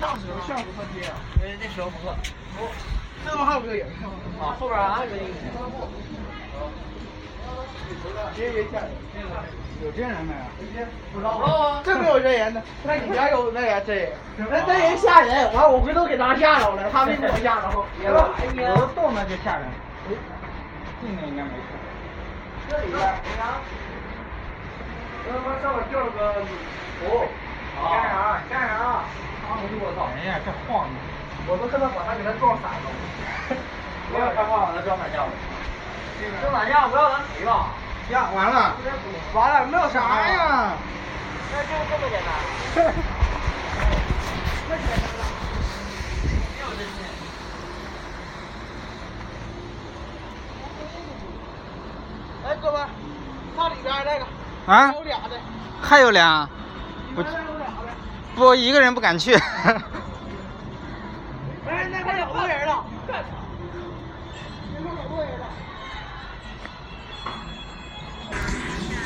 那时效果特别啊。对，那时候不错。这边还有个人。啊，后边还有一个人。别别吓人。有真人没有？不知道。真没有真人呢。那你家有那个真人？那真人吓人，完我回头给他吓着了，他没给我吓着。别了，我都动那就吓人。近的应该没事。这里边，你看。他妈上面掉了个哦。干啥？干啥？我操！哎呀，这晃的，我都看到把他给他撞散了。不要害怕，把他撞散架了。撞散架不要咱赔吧？呀，完了，完了，没有啥呀。那就这么简单。太简单了。没有这些。哎，哥们，看里边那个。啊？还有俩的。还有俩。不。不，一个人不敢去。哎，那多人了。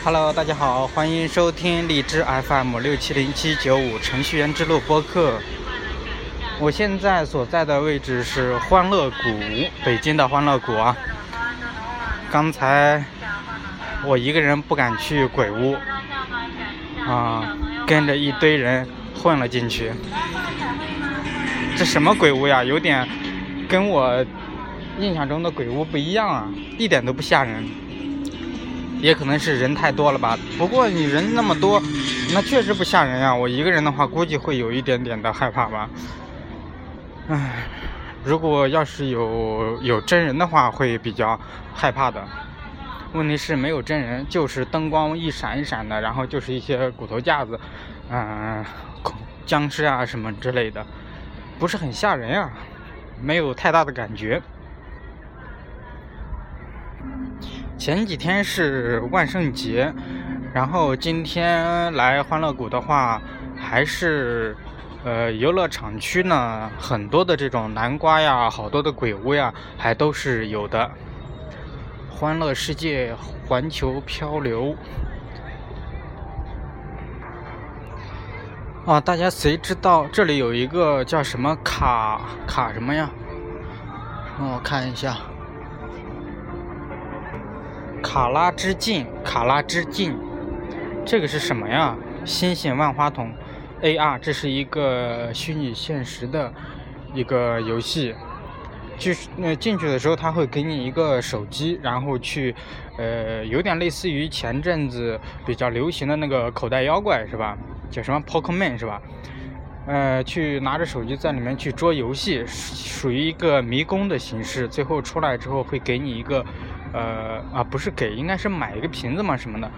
Hello，大家好，欢迎收听荔枝 FM 六七零七九五程序员之路播客。我现在所在的位置是欢乐谷，北京的欢乐谷啊。刚才我一个人不敢去鬼屋，啊，跟着一堆人。混了进去，这什么鬼屋呀？有点跟我印象中的鬼屋不一样啊，一点都不吓人。也可能是人太多了吧。不过你人那么多，那确实不吓人呀。我一个人的话，估计会有一点点的害怕吧。唉，如果要是有有真人的话，会比较害怕的。问题是没有真人，就是灯光一闪一闪的，然后就是一些骨头架子，嗯。僵尸啊什么之类的，不是很吓人啊，没有太大的感觉。前几天是万圣节，然后今天来欢乐谷的话，还是呃游乐场区呢，很多的这种南瓜呀，好多的鬼屋呀，还都是有的。欢乐世界环球漂流。啊，大家谁知道这里有一个叫什么卡卡什么呀？让我看一下，卡拉之境，卡拉之境，这个是什么呀？星星万花筒，AR，这是一个虚拟现实的一个游戏。就是那进去的时候，他会给你一个手机，然后去，呃，有点类似于前阵子比较流行的那个口袋妖怪，是吧？叫什么 Pokemon 是吧？呃，去拿着手机在里面去捉游戏，属于一个迷宫的形式。最后出来之后会给你一个，呃啊，不是给，应该是买一个瓶子嘛什么的。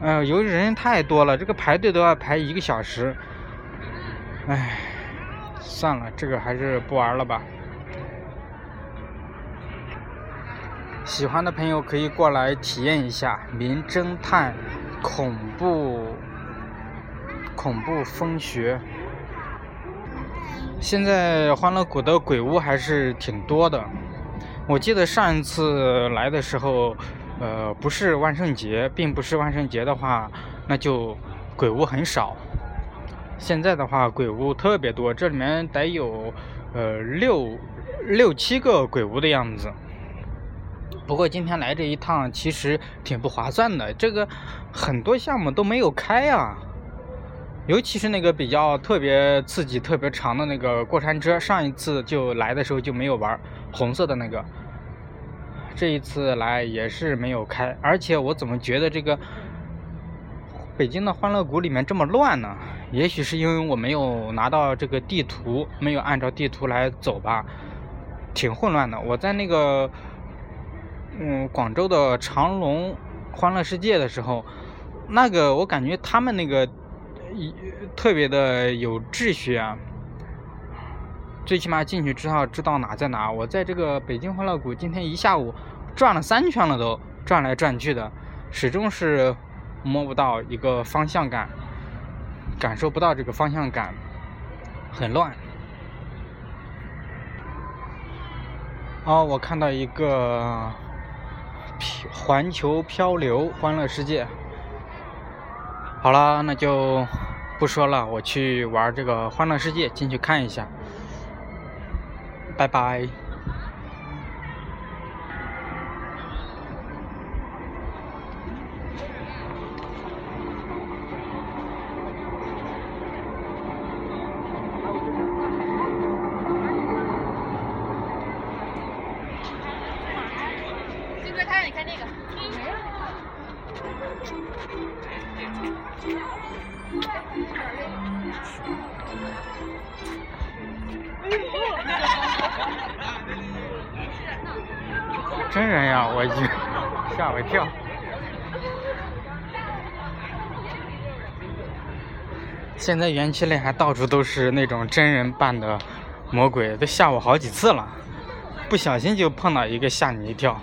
呃，由于人太多了，这个排队都要排一个小时。唉，算了，这个还是不玩了吧。喜欢的朋友可以过来体验一下《名侦探恐怖恐怖风学》。现在欢乐谷的鬼屋还是挺多的。我记得上一次来的时候，呃，不是万圣节，并不是万圣节的话，那就鬼屋很少。现在的话，鬼屋特别多，这里面得有呃六六七个鬼屋的样子。不过今天来这一趟其实挺不划算的，这个很多项目都没有开啊，尤其是那个比较特别刺激、特别长的那个过山车，上一次就来的时候就没有玩，红色的那个，这一次来也是没有开，而且我怎么觉得这个北京的欢乐谷里面这么乱呢？也许是因为我没有拿到这个地图，没有按照地图来走吧，挺混乱的。我在那个。嗯，广州的长隆欢乐世界的时候，那个我感觉他们那个特别的有秩序啊，最起码进去之后知道哪在哪。我在这个北京欢乐谷今天一下午转了三圈了，都转来转去的，始终是摸不到一个方向感，感受不到这个方向感，很乱。哦，我看到一个。环球漂流欢乐世界，好了，那就不说了，我去玩这个欢乐世界，进去看一下。拜拜。金哥，他让你看那个。真人呀，我去，吓我一跳。现在园区里还到处都是那种真人扮的魔鬼，都吓我好几次了，不小心就碰到一个吓你一跳。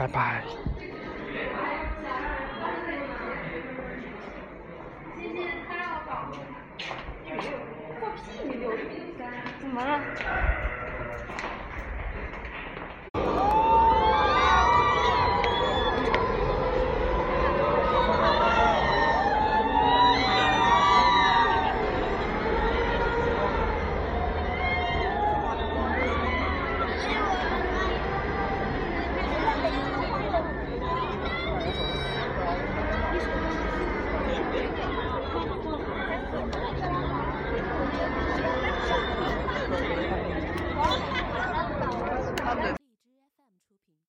拜拜。怎么了？